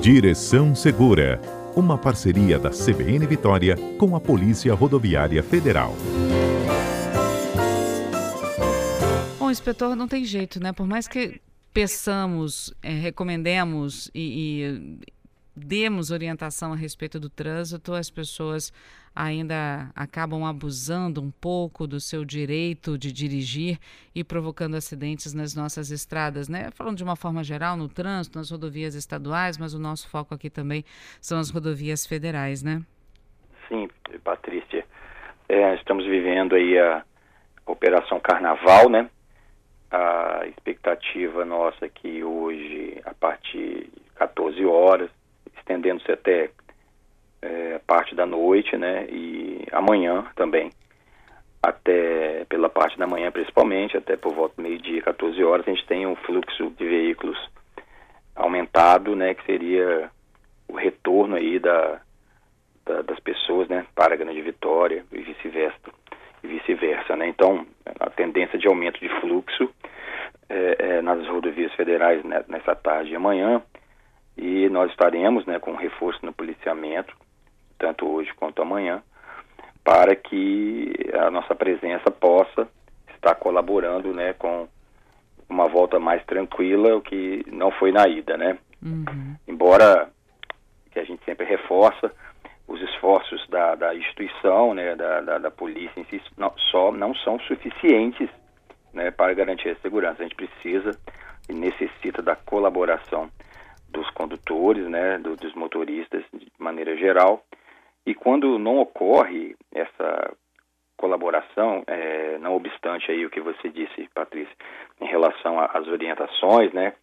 Direção Segura, uma parceria da CBN Vitória com a Polícia Rodoviária Federal. Bom, inspetor, não tem jeito, né? Por mais que peçamos, é, recomendemos e, e demos orientação a respeito do trânsito, as pessoas ainda acabam abusando um pouco do seu direito de dirigir e provocando acidentes nas nossas estradas, né? Falando de uma forma geral, no trânsito, nas rodovias estaduais, mas o nosso foco aqui também são as rodovias federais, né? Sim, Patrícia. É, estamos vivendo aí a Operação Carnaval, né? A expectativa nossa aqui hoje, a partir de 14 horas, estendendo-se até é, parte da noite, né? E amanhã também, até pela parte da manhã principalmente, até por volta do meio-dia, 14 horas, a gente tem um fluxo de veículos aumentado, né? Que seria o retorno aí da, da das pessoas, né? Para a Grande Vitória e vice-versa, e vice-versa, né? Então, a tendência de aumento de fluxo é, é, nas rodovias federais né, nessa tarde e amanhã e nós estaremos né, com reforço no policiamento, tanto hoje quanto amanhã, para que a nossa presença possa estar colaborando né, com uma volta mais tranquila, o que não foi na ida, né? Uhum. Embora que a gente sempre reforça os esforços da, da instituição, né, da, da, da polícia em si, não, só não são suficientes né, para garantir a segurança. A gente precisa e necessita da colaboração dos condutores, né, do, dos motoristas de maneira geral. E quando não ocorre essa colaboração, é, não obstante aí o que você disse, Patrícia, em relação às orientações, né,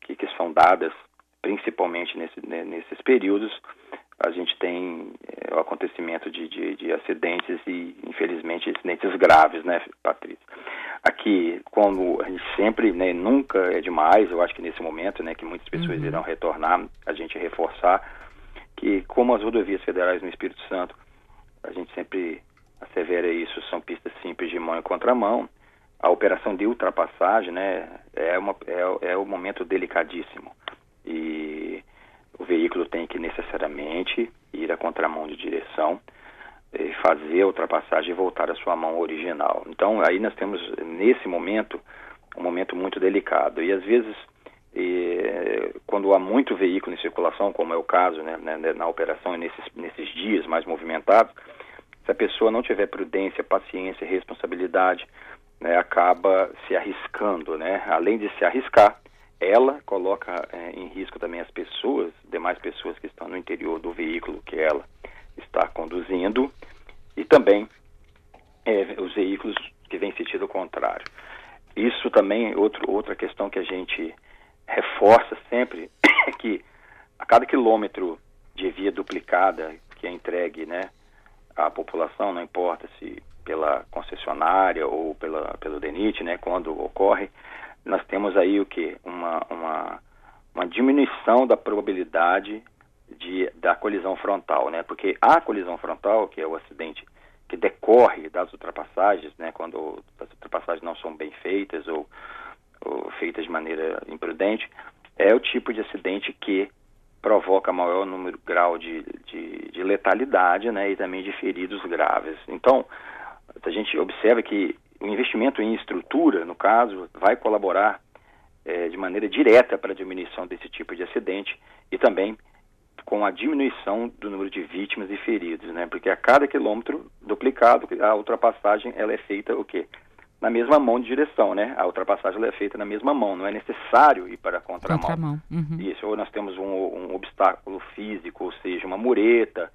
que, que são dadas principalmente nesse, né, nesses períodos, a gente tem é, o acontecimento de, de, de, acidentes e, infelizmente, acidentes graves, né, Patrícia? Aqui, como a gente sempre, né, nunca é demais, eu acho que nesse momento, né, que muitas pessoas uhum. irão retornar, a gente reforçar que, como as rodovias federais no Espírito Santo, a gente sempre assevera isso, são pistas simples de mão e contramão, a operação de ultrapassagem, né, é, uma, é, é um momento delicadíssimo. E o veículo tem que necessariamente ir à contramão de direção, e fazer a ultrapassagem e voltar à sua mão original. Então, aí nós temos, nesse momento, um momento muito delicado. E às vezes, e, quando há muito veículo em circulação, como é o caso né, né, né, na operação e nesses, nesses dias mais movimentados, se a pessoa não tiver prudência, paciência responsabilidade, né, acaba se arriscando, né? Além de se arriscar, ela coloca é, em risco também as pessoas, demais pessoas que estão no interior do veículo que ela está conduzindo e também é, os veículos que vêm sentido contrário. Isso também é outro, outra questão que a gente reforça sempre é que a cada quilômetro de via duplicada que é entregue né, à população, não importa se pela concessionária ou pela, pelo DENIT, né, quando ocorre, nós temos aí o que? Uma, uma, uma diminuição da probabilidade de, da colisão frontal, né? Porque a colisão frontal, que é o acidente que decorre das ultrapassagens, né? Quando as ultrapassagens não são bem feitas ou, ou feitas de maneira imprudente, é o tipo de acidente que provoca maior número grau de, de, de letalidade, né? E também de feridos graves. Então, a gente observa que o investimento em estrutura, no caso, vai colaborar é, de maneira direta para a diminuição desse tipo de acidente e também com a diminuição do número de vítimas e feridos, né? Porque a cada quilômetro duplicado, a ultrapassagem ela é feita o quê? Na mesma mão de direção, né? A ultrapassagem ela é feita na mesma mão, não é necessário ir para a contramão. contramão. Uhum. Isso, ou nós temos um, um, obstáculo físico, ou seja, uma mureta,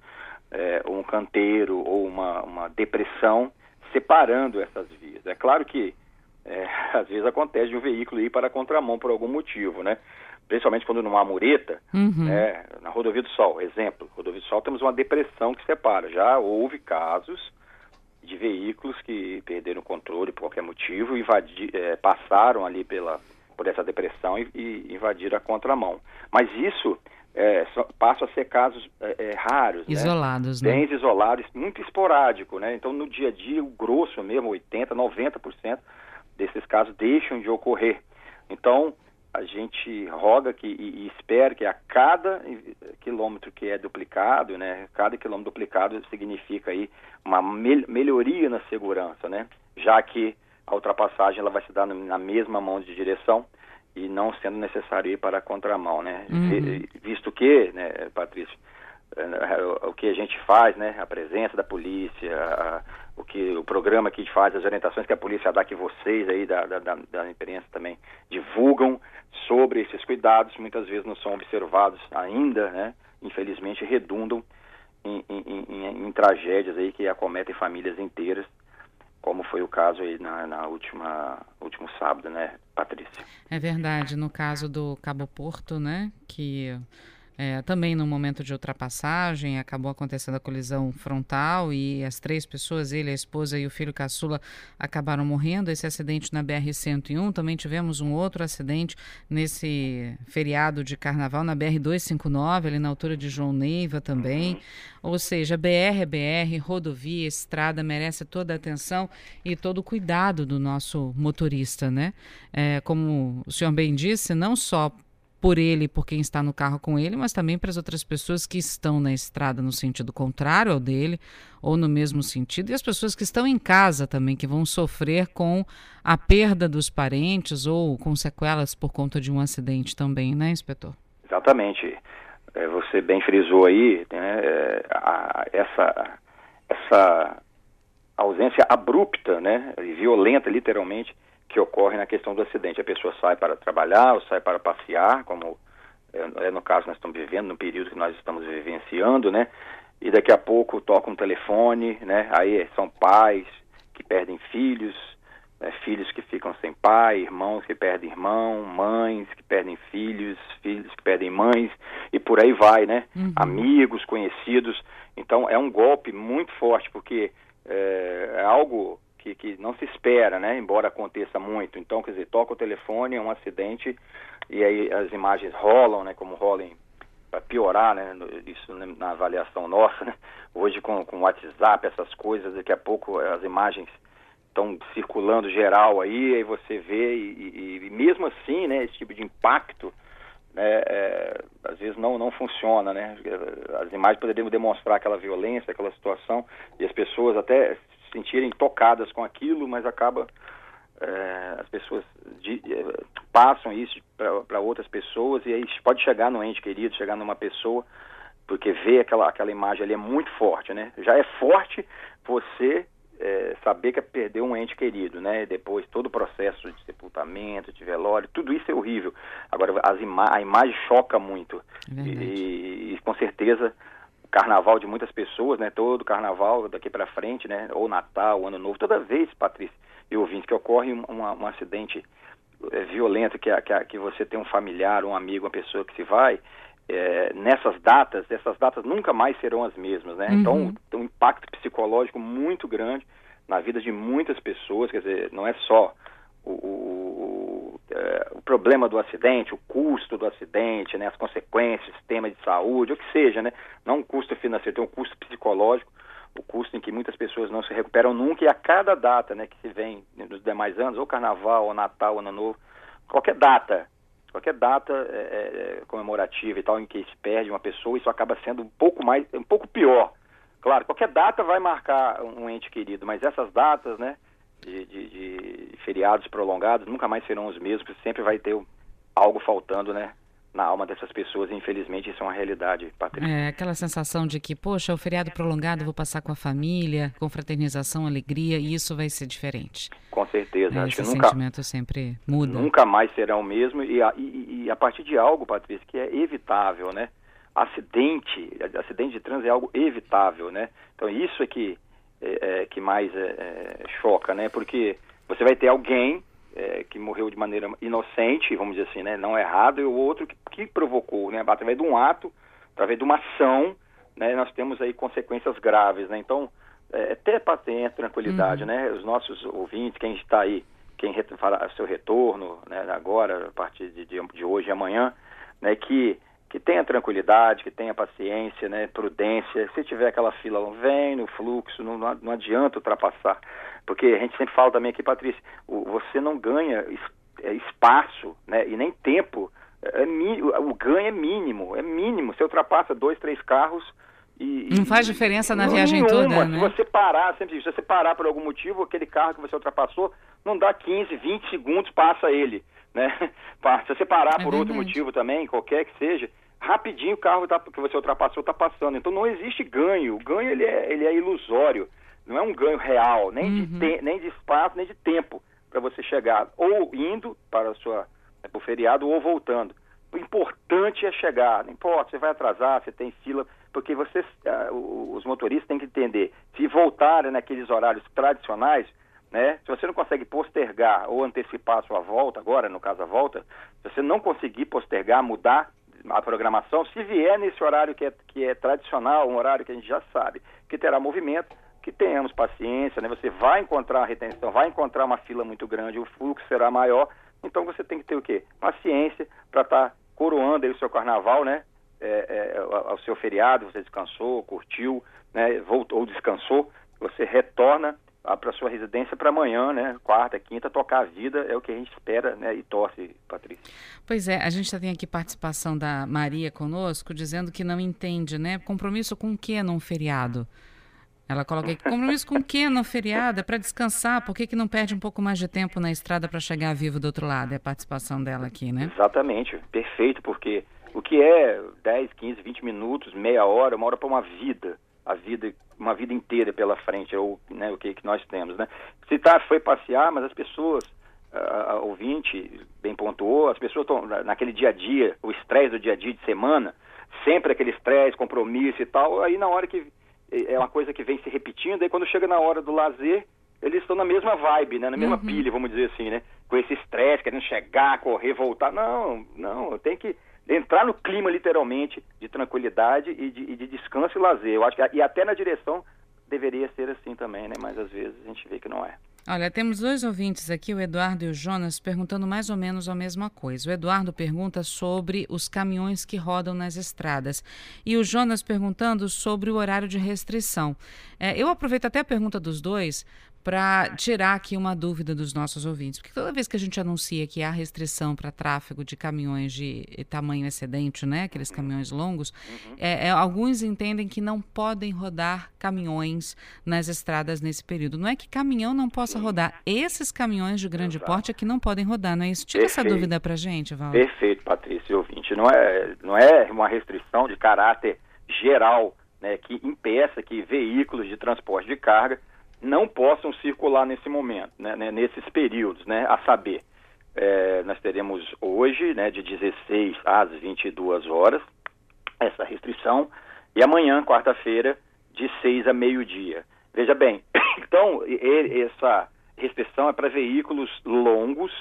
é, um canteiro ou uma, uma depressão separando essas vias. É claro que é, às vezes acontece de um veículo ir para a contramão por algum motivo, né? Principalmente quando não há mureta, uhum. né? na Rodovia do Sol, exemplo, Rodovia do Sol temos uma depressão que separa. Já houve casos de veículos que perderam o controle por qualquer motivo, invadi, é, passaram ali pela, por essa depressão e, e invadiram a contramão. Mas isso é, passam a ser casos é, é raros, né? isolados, né? Bem isolados, muito esporádico, né? Então, no dia a dia, o grosso mesmo, 80%, 90% desses casos deixam de ocorrer. Então, a gente roga que, e, e, espera que a cada quilômetro que é duplicado, né, cada quilômetro duplicado significa aí uma mel melhoria na segurança, né, já que a ultrapassagem ela vai se dar na mesma mão de direção e não sendo necessário ir para a contramão, né, uhum. Que, né, Patrícia, eh, o que a gente faz, né, a presença da polícia, a, o que o programa que faz, as orientações que a polícia dá, que vocês aí da, da, da imprensa também divulgam sobre esses cuidados, muitas vezes não são observados ainda, né? Infelizmente redundam em, em, em, em tragédias aí que acometem famílias inteiras, como foi o caso aí na, na última último sábado, né, Patrícia? É verdade, no caso do Cabo Porto, né, que é, também no momento de ultrapassagem, acabou acontecendo a colisão frontal e as três pessoas, ele, a esposa e o filho caçula, acabaram morrendo. Esse acidente na BR-101. Também tivemos um outro acidente nesse feriado de carnaval na BR-259, ali na altura de João Neiva também. Ou seja, BR é BR, rodovia, estrada, merece toda a atenção e todo o cuidado do nosso motorista, né? É, como o senhor bem disse, não só por ele, por quem está no carro com ele, mas também para as outras pessoas que estão na estrada no sentido contrário ao dele, ou no mesmo sentido, e as pessoas que estão em casa também, que vão sofrer com a perda dos parentes ou com sequelas por conta de um acidente também, né, inspetor? Exatamente. É, você bem frisou aí né, é, essa, essa ausência abrupta né, violenta, literalmente, que ocorre na questão do acidente. A pessoa sai para trabalhar ou sai para passear, como é, no caso nós estamos vivendo, no período que nós estamos vivenciando, né? E daqui a pouco toca um telefone, né? Aí são pais que perdem filhos, né? filhos que ficam sem pai, irmãos que perdem irmão, mães que perdem filhos, filhos que perdem mães, e por aí vai, né? Uhum. Amigos, conhecidos. Então é um golpe muito forte, porque é, é algo que, que não se espera, né? Embora aconteça muito. Então, quer dizer, toca o telefone, é um acidente e aí as imagens rolam, né? Como rolam para piorar, né? Isso na avaliação nossa, né? Hoje com com WhatsApp essas coisas, daqui a pouco as imagens estão circulando geral aí, aí você vê e, e, e, mesmo assim, né? Esse tipo de impacto né, é, às vezes não, não funciona, né? As imagens poderiam demonstrar aquela violência, aquela situação, e as pessoas até sentirem tocadas com aquilo, mas acaba é, as pessoas de, é, passam isso para outras pessoas e aí pode chegar no ente querido, chegar numa pessoa, porque vê aquela, aquela imagem ali é muito forte, né? Já é forte você é, saber que perdeu um ente querido, né? Depois todo o processo de sepultamento, de velório, tudo isso é horrível. Agora as ima a imagem choca muito é e, e, com certeza carnaval de muitas pessoas, né? Todo carnaval daqui para frente, né? Ou Natal, Ano Novo, toda vez, Patrícia e ouvintes, que ocorre um, um acidente é, violento, que, que, que você tem um familiar, um amigo, uma pessoa que se vai, é, nessas datas, essas datas nunca mais serão as mesmas, né? Então, uhum. Então, tem um impacto psicológico muito grande na vida de muitas pessoas, quer dizer, não é só o, o, é, o, problema do acidente, o custo do acidente, né, as consequências, sistema de saúde, o que seja, né, não um custo financeiro, tem um custo psicológico, o custo em que muitas pessoas não se recuperam nunca e a cada data, né, que se vem nos demais anos, ou Carnaval, ou Natal, Ano Novo, qualquer data, qualquer data é, é, comemorativa e tal em que se perde uma pessoa, isso acaba sendo um pouco mais, um pouco pior. Claro, qualquer data vai marcar um ente querido, mas essas datas, né, de, de, de feriados prolongados nunca mais serão os mesmos, sempre vai ter algo faltando, né? na alma dessas pessoas, e infelizmente isso é uma realidade, Patrícia. É, aquela sensação de que, poxa, o feriado prolongado, vou passar com a família, com fraternização, alegria, e isso vai ser diferente. Com certeza. É, Acho esse nunca, sentimento sempre muda. Nunca mais será o mesmo, e a, e, e a partir de algo, Patrícia, que é evitável, né? Acidente, acidente de trânsito é algo evitável, né? Então isso é que é, é, que mais é, é, choca, né? Porque você vai ter alguém que morreu de maneira inocente, vamos dizer assim, né? Não errado, e o outro que, que provocou, né? Através de um ato, através de uma ação, né? Nós temos aí consequências graves, né? Então, é, até para ter tranquilidade, uhum. né? Os nossos ouvintes, quem está aí, quem fará seu retorno, né? Agora, a partir de, de hoje e amanhã, né? Que que tenha tranquilidade, que tenha paciência, né, prudência. Se tiver aquela fila, vem no fluxo, não, não adianta ultrapassar. Porque a gente sempre fala também aqui, Patrícia, o, você não ganha é, espaço né, e nem tempo, é, é o ganho é mínimo, é mínimo. Você ultrapassa dois, três carros e... Não faz diferença na viagem nenhuma. toda, né? Se você parar, sempre se você parar por algum motivo, aquele carro que você ultrapassou, não dá 15, 20 segundos, passa ele, né? Se você parar é por verdade. outro motivo também, qualquer que seja, rapidinho o carro tá, que você ultrapassou está passando. Então não existe ganho. O ganho ele é, ele é ilusório. Não é um ganho real, nem, uhum. de, te, nem de espaço, nem de tempo para você chegar ou indo para a sua né, para o feriado ou voltando. O importante é chegar, não importa, você vai atrasar, você tem fila, porque vocês, uh, os motoristas têm que entender, se voltarem naqueles horários tradicionais, né, se você não consegue postergar ou antecipar a sua volta, agora no caso a volta, se você não conseguir postergar, mudar a programação, se vier nesse horário que é, que é tradicional, um horário que a gente já sabe que terá movimento, que tenhamos paciência, né? Você vai encontrar retenção, vai encontrar uma fila muito grande, o fluxo será maior, então você tem que ter o quê? Paciência para estar tá coroando aí o seu carnaval, né? É, é, o seu feriado, você descansou, curtiu, né? Voltou ou descansou, você retorna para sua residência para amanhã, né? Quarta, quinta, tocar a vida é o que a gente espera, né? E torce, Patrícia. Pois é, a gente já tem aqui participação da Maria conosco dizendo que não entende, né? Compromisso com o que num feriado? Ela coloca aqui, compromisso com o que no feriado? É para descansar, por que, que não perde um pouco mais de tempo na estrada para chegar vivo do outro lado? É a participação dela aqui, né? Exatamente, perfeito, porque o que é 10, 15, 20 minutos, meia hora, uma hora para uma vida, a vida, uma vida inteira pela frente, ou né, o que, que nós temos, né? Tá, foi passear, mas as pessoas, a, a ouvinte bem pontuou, as pessoas estão naquele dia a dia, o estresse do dia a dia de semana, sempre aquele estresse, compromisso e tal, aí na hora que é uma coisa que vem se repetindo, aí quando chega na hora do lazer, eles estão na mesma vibe, né? Na mesma uhum. pilha, vamos dizer assim, né? Com esse estresse, querendo chegar, correr, voltar. Não, não, tem que entrar no clima, literalmente, de tranquilidade e de, e de descanso e lazer. Eu acho que, e até na direção deveria ser assim também, né? Mas às vezes a gente vê que não é. Olha, temos dois ouvintes aqui, o Eduardo e o Jonas, perguntando mais ou menos a mesma coisa. O Eduardo pergunta sobre os caminhões que rodam nas estradas e o Jonas perguntando sobre o horário de restrição. É, eu aproveito até a pergunta dos dois para tirar aqui uma dúvida dos nossos ouvintes, porque toda vez que a gente anuncia que há restrição para tráfego de caminhões de tamanho excedente, né, aqueles uhum. caminhões longos, uhum. é, é, alguns entendem que não podem rodar caminhões nas estradas nesse período. Não é que caminhão não possa Sim. rodar, esses caminhões de grande Exato. porte é que não podem rodar, não é isso? Tira Perfeito. essa dúvida para gente, Val. Perfeito, Patrícia, ouvinte. Não é, não é uma restrição de caráter geral, né, que impeça que veículos de transporte de carga não possam circular nesse momento, né, né, nesses períodos, né, a saber, é, nós teremos hoje, né, de 16 às 22 horas, essa restrição, e amanhã, quarta-feira, de 6 a meio-dia. Veja bem, então, essa restrição é para veículos longos,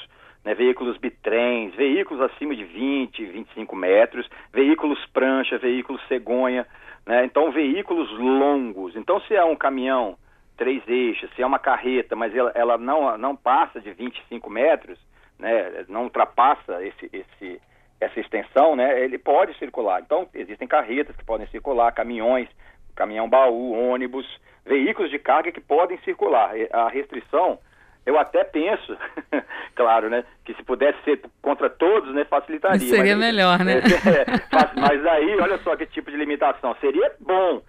né, veículos bitrens, veículos acima de 20, 25 metros, veículos prancha, veículos cegonha, né, então veículos longos. Então, se é um caminhão três eixos, se é uma carreta, mas ela, ela não, não passa de 25 metros, né, não ultrapassa esse, esse, essa extensão, né, ele pode circular. Então, existem carretas que podem circular, caminhões, caminhão baú, ônibus, veículos de carga que podem circular. A restrição, eu até penso, claro, né, que se pudesse ser contra todos, né, facilitaria. Seria mas, melhor, né? É, mas aí, olha só que tipo de limitação. Seria bom,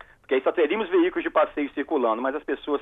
só teríamos veículos de passeio circulando, mas as pessoas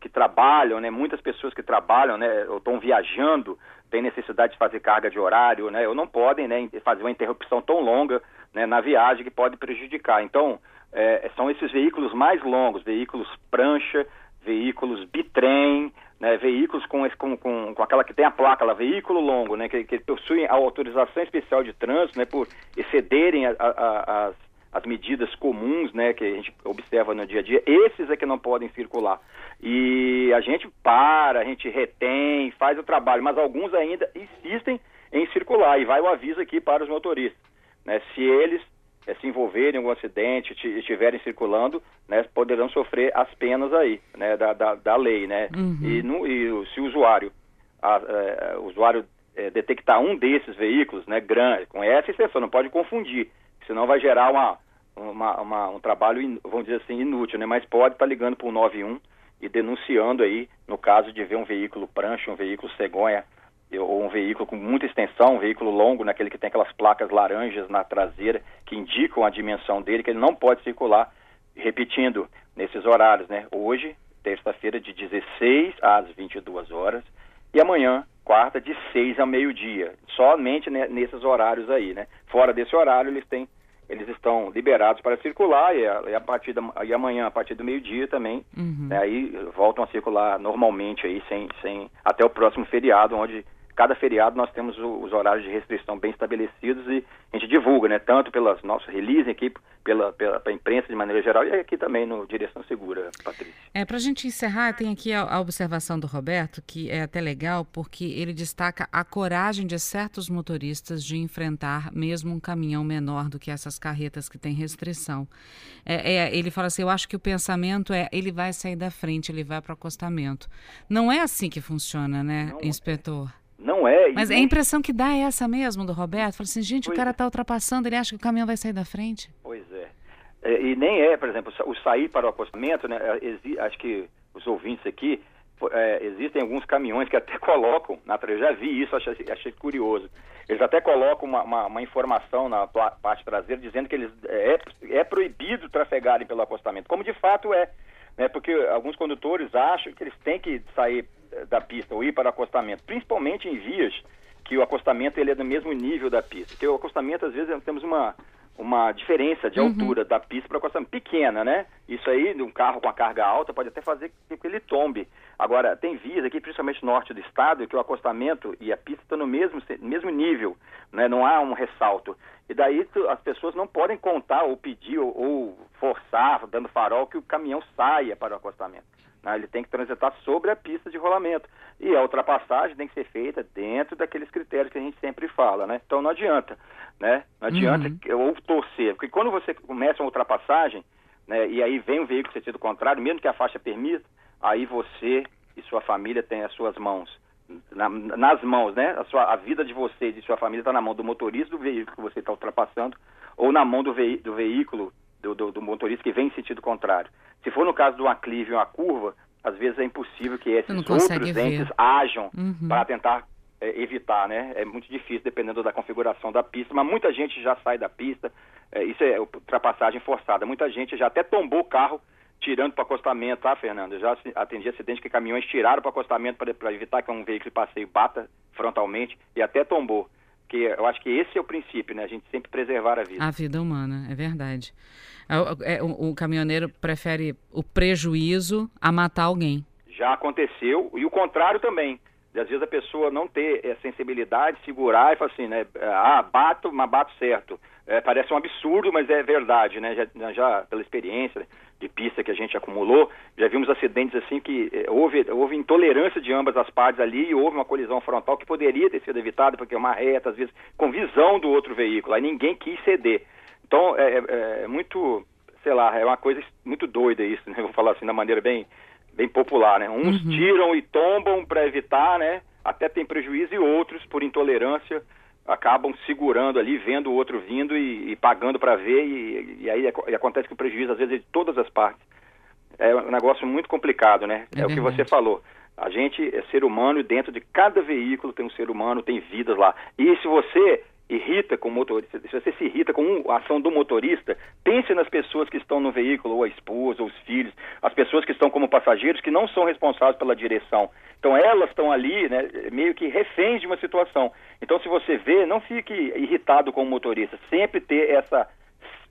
que trabalham, né, muitas pessoas que trabalham, né, ou estão viajando, têm necessidade de fazer carga de horário, né, ou não podem, né, fazer uma interrupção tão longa, né, na viagem que pode prejudicar. Então, é, são esses veículos mais longos, veículos prancha, veículos bitrem, né, veículos com, com, com, com, aquela que tem a placa lá, veículo longo, né, que, que possuem a autorização especial de trânsito, né, por excederem a, a, as as medidas comuns, né, que a gente observa no dia a dia, esses é que não podem circular. E a gente para, a gente retém, faz o trabalho, mas alguns ainda insistem em circular e vai o aviso aqui para os motoristas, né, se eles é, se envolverem em algum acidente, estiverem circulando, né, poderão sofrer as penas aí, né, da, da, da lei, né, uhum. e, no, e, se o usuário, a, a, o usuário é, detectar um desses veículos, né, grande, com essa exceção, não pode confundir, senão vai gerar uma, uma, uma, um trabalho, vamos dizer assim, inútil, né? Mas pode estar tá ligando para o 91 e denunciando aí, no caso de ver um veículo prancha, um veículo cegonha ou um veículo com muita extensão, um veículo longo, naquele que tem aquelas placas laranjas na traseira que indicam a dimensão dele, que ele não pode circular, repetindo, nesses horários, né? Hoje, terça-feira, de 16 às 22 horas, e amanhã, quarta, de 6 a meio-dia. Somente nesses horários aí, né? Fora desse horário, eles têm eles estão liberados para circular e a, e a partir da, e amanhã a partir do meio dia também uhum. né, aí voltam a circular normalmente aí sem, sem até o próximo feriado onde cada feriado nós temos os horários de restrição bem estabelecidos e a gente divulga, né? Tanto pelas nossas releases aqui, pela, pela, pela imprensa de maneira geral e aqui também no Direção Segura, Patrícia. É, para a gente encerrar, tem aqui a, a, observação do Roberto, que é até legal, porque ele destaca a coragem de certos motoristas de enfrentar mesmo um caminhão menor do que essas carretas que têm restrição. É, é, ele fala assim, eu acho que o pensamento é, ele vai sair da frente, ele vai para o acostamento. Não é assim que funciona, né, Não, inspetor? Não é. Mas a impressão que dá é essa mesmo do Roberto. Fala assim, gente, pois o cara está é. ultrapassando, ele acha que o caminhão vai sair da frente. Pois é. é. E nem é, por exemplo, o sair para o acostamento, né? É, acho que os ouvintes aqui, é, existem alguns caminhões que até colocam, na eu já vi isso, achei, achei curioso. Eles até colocam uma, uma, uma, informação na parte traseira dizendo que eles é, é proibido trafegarem pelo acostamento, como de fato é. Né? Porque alguns condutores acham que eles têm que sair da pista ou ir para o acostamento, principalmente em vias que o acostamento ele é do mesmo nível da pista. Porque o acostamento, às vezes, temos uma, uma diferença de uhum. altura da pista para o acostamento pequena, né? Isso aí, um carro com a carga alta, pode até fazer com que ele tombe. Agora, tem vias aqui, principalmente no norte do estado, que o acostamento e a pista estão no mesmo, mesmo nível, né? Não há um ressalto. E daí as pessoas não podem contar ou pedir ou, ou forçar, dando farol, que o caminhão saia para o acostamento. Né? Ele tem que transitar sobre a pista de rolamento. E a ultrapassagem tem que ser feita dentro daqueles critérios que a gente sempre fala, né? Então não adianta, né? Não adianta uhum. ou torcer, porque quando você começa uma ultrapassagem, né, e aí vem um veículo sentido contrário, mesmo que a faixa permita, aí você e sua família têm as suas mãos. Na, nas mãos, né? A, sua, a vida de você e de sua família está na mão do motorista do veículo que você está ultrapassando ou na mão do, ve, do veículo do, do, do, motorista que vem em sentido contrário. Se for no caso de uma clive ou uma curva, às vezes é impossível que esses outros ver. entes ajam uhum. para tentar é, evitar, né? É muito difícil dependendo da configuração da pista, mas muita gente já sai da pista, é, isso é ultrapassagem forçada. Muita gente já até tombou o carro tirando para o acostamento, tá, Fernando? Eu já atendi acidente que caminhões tiraram para o acostamento para evitar que um veículo de passeio bata frontalmente e até tombou porque eu acho que esse é o princípio, né? A gente sempre preservar a vida. A vida humana, é verdade. É, é, o, o caminhoneiro prefere o prejuízo a matar alguém. Já aconteceu, e o contrário também. Às vezes a pessoa não ter é, sensibilidade, segurar e falar assim, né? Ah, bato, mas bato certo. É, parece um absurdo, mas é verdade, né? Já, já pela experiência de pista que a gente acumulou, já vimos acidentes assim que é, houve, houve intolerância de ambas as partes ali e houve uma colisão frontal que poderia ter sido evitada porque é uma reta, às vezes, com visão do outro veículo. Aí ninguém quis ceder. Então, é, é, é muito, sei lá, é uma coisa muito doida isso, né? Vou falar assim da maneira bem, bem popular, né? Uns uhum. tiram e tombam para evitar, né? Até tem prejuízo e outros, por intolerância, acabam segurando ali, vendo o outro vindo e, e pagando para ver, e, e aí e acontece que o prejuízo, às vezes, é de todas as partes. É um negócio muito complicado, né? É, é o que você falou. A gente é ser humano e dentro de cada veículo tem um ser humano, tem vidas lá. E se você irrita com o motorista, se você se irrita com a ação do motorista, pense nas pessoas que estão no veículo, ou a esposa, ou os filhos, as pessoas que estão como passageiros que não são responsáveis pela direção. Então elas estão ali, né, meio que reféns de uma situação. Então se você vê, não fique irritado com o motorista, sempre ter essa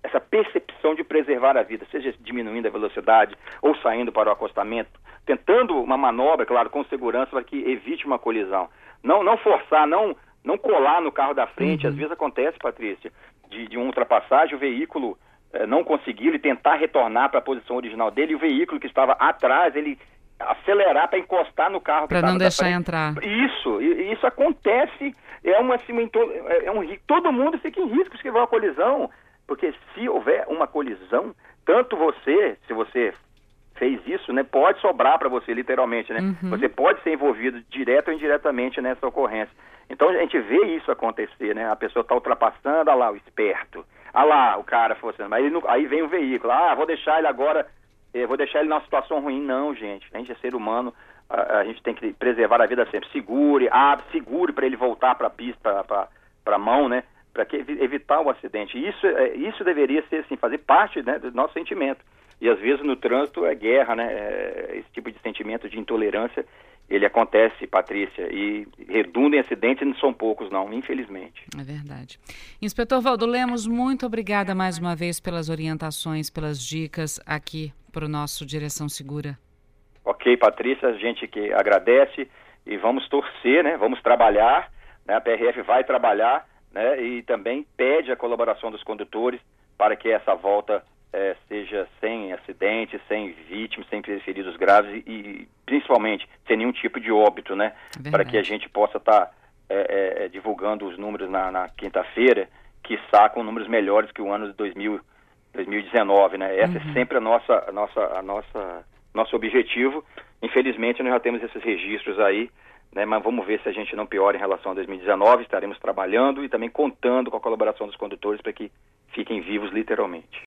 essa percepção de preservar a vida, seja diminuindo a velocidade ou saindo para o acostamento, tentando uma manobra, claro, com segurança para que evite uma colisão. Não, não forçar, não não colar no carro da frente. Uhum. Às vezes acontece, Patrícia, de, de uma ultrapassagem, o veículo eh, não conseguir ele tentar retornar para a posição original dele, e o veículo que estava atrás, ele acelerar para encostar no carro para não deixar entrar. Isso, isso acontece, é uma assim, é, é um todo mundo fica em risco se tiver uma colisão, porque se houver uma colisão, tanto você, se você fez isso, né, pode sobrar para você literalmente, né? Uhum. Você pode ser envolvido direto ou indiretamente nessa ocorrência. Então a gente vê isso acontecer, né? A pessoa está ultrapassando, olha lá, o esperto. Olha lá, o cara forçando. Aí, aí vem o veículo, ah, vou deixar ele agora, eh, vou deixar ele numa situação ruim. Não, gente, a gente é ser humano, a, a, gente tem que preservar a vida sempre. Segure, abre, segure para ele voltar para a pista, para a mão, né? Para evitar o acidente. Isso, é, isso deveria ser, assim, fazer parte né, do nosso sentimento. E às vezes no trânsito é guerra, né? É, esse tipo de sentimento de intolerância, ele acontece, Patrícia, e redunda em acidentes não são poucos, não, infelizmente. É verdade. Inspetor Valdo Lemos, muito obrigada mais uma vez pelas orientações, pelas dicas aqui para o nosso Direção Segura. Ok, Patrícia, a gente que agradece e vamos torcer, né? Vamos trabalhar, né? A PRF vai trabalhar, né? E também pede a colaboração dos condutores para que essa volta é, seja sem acidentes, sem vítimas, sem feridos graves e, e, principalmente sem nenhum tipo de óbito, né? Para que a gente possa estar tá, é, é, divulgando os números na, na quinta-feira, que sacam números melhores que o ano de 2000, 2019, né? Essa é uhum. é sempre a nossa, a nossa, a nossa nosso objetivo. Infelizmente, nós já temos esses registros aí, né, mas vamos ver se a gente não piora em relação a 2019. Estaremos trabalhando e também contando com a colaboração dos condutores para que fiquem vivos literalmente.